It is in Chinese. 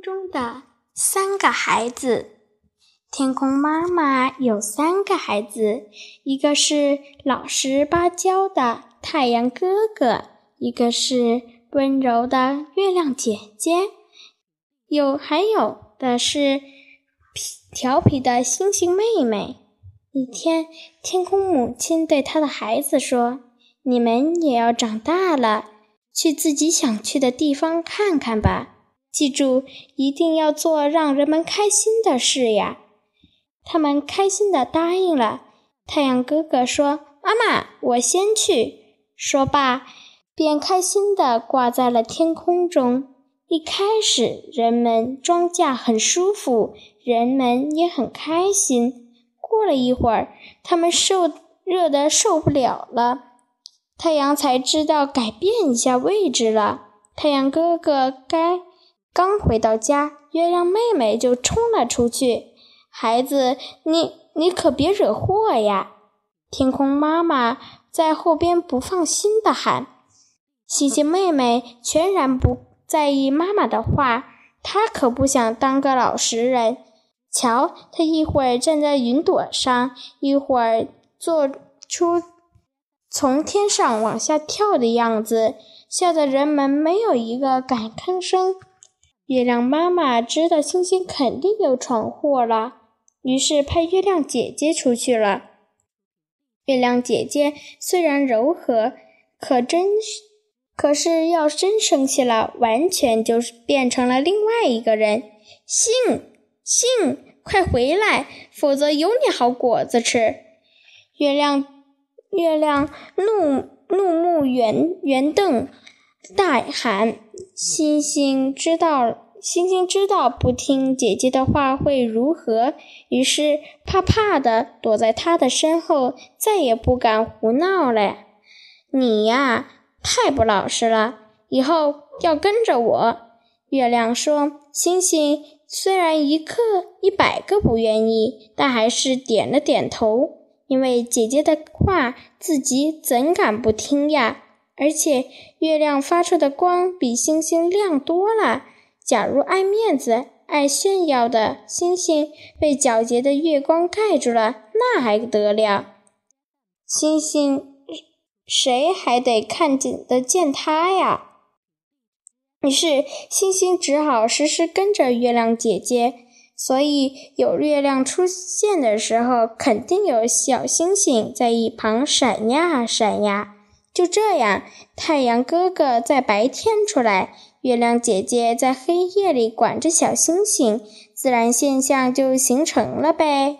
中的三个孩子。天空妈妈有三个孩子，一个是老实巴交的太阳哥哥，一个是温柔的月亮姐姐，有还有的是调皮的星星妹妹。一天，天空母亲对她的孩子说：“你们也要长大了，去自己想去的地方看看吧。记住，一定要做让人们开心的事呀。”他们开心地答应了。太阳哥哥说：“妈妈，我先去。”说罢，便开心地挂在了天空中。一开始，人们庄稼很舒服，人们也很开心。过了一会儿，他们受热得受不了了，太阳才知道改变一下位置了。太阳哥哥该刚回到家，月亮妹妹就冲了出去。孩子，你你可别惹祸呀！天空妈妈在后边不放心的喊。星星妹妹全然不在意妈妈的话，她可不想当个老实人。瞧，她一会儿站在云朵上，一会儿做出从天上往下跳的样子，笑得人们没有一个敢吭声。月亮妈妈知道星星肯定又闯祸了。于是派月亮姐姐出去了。月亮姐姐虽然柔和，可真，可是要真生气了，完全就是变成了另外一个人。信信，快回来，否则有你好果子吃！月亮月亮怒怒目圆圆瞪，大喊：“星星知道。”星星知道不听姐姐的话会如何，于是怕怕的躲在她的身后，再也不敢胡闹了。你呀，太不老实了，以后要跟着我。月亮说：“星星虽然一刻一百个不愿意，但还是点了点头，因为姐姐的话，自己怎敢不听呀？而且月亮发出的光比星星亮多了。”假如爱面子、爱炫耀的星星被皎洁的月光盖住了，那还得了？星星谁还得看见得见它呀？于是星星只好时时跟着月亮姐姐，所以有月亮出现的时候，肯定有小星星在一旁闪呀闪呀。就这样，太阳哥哥在白天出来。月亮姐姐在黑夜里管着小星星，自然现象就形成了呗。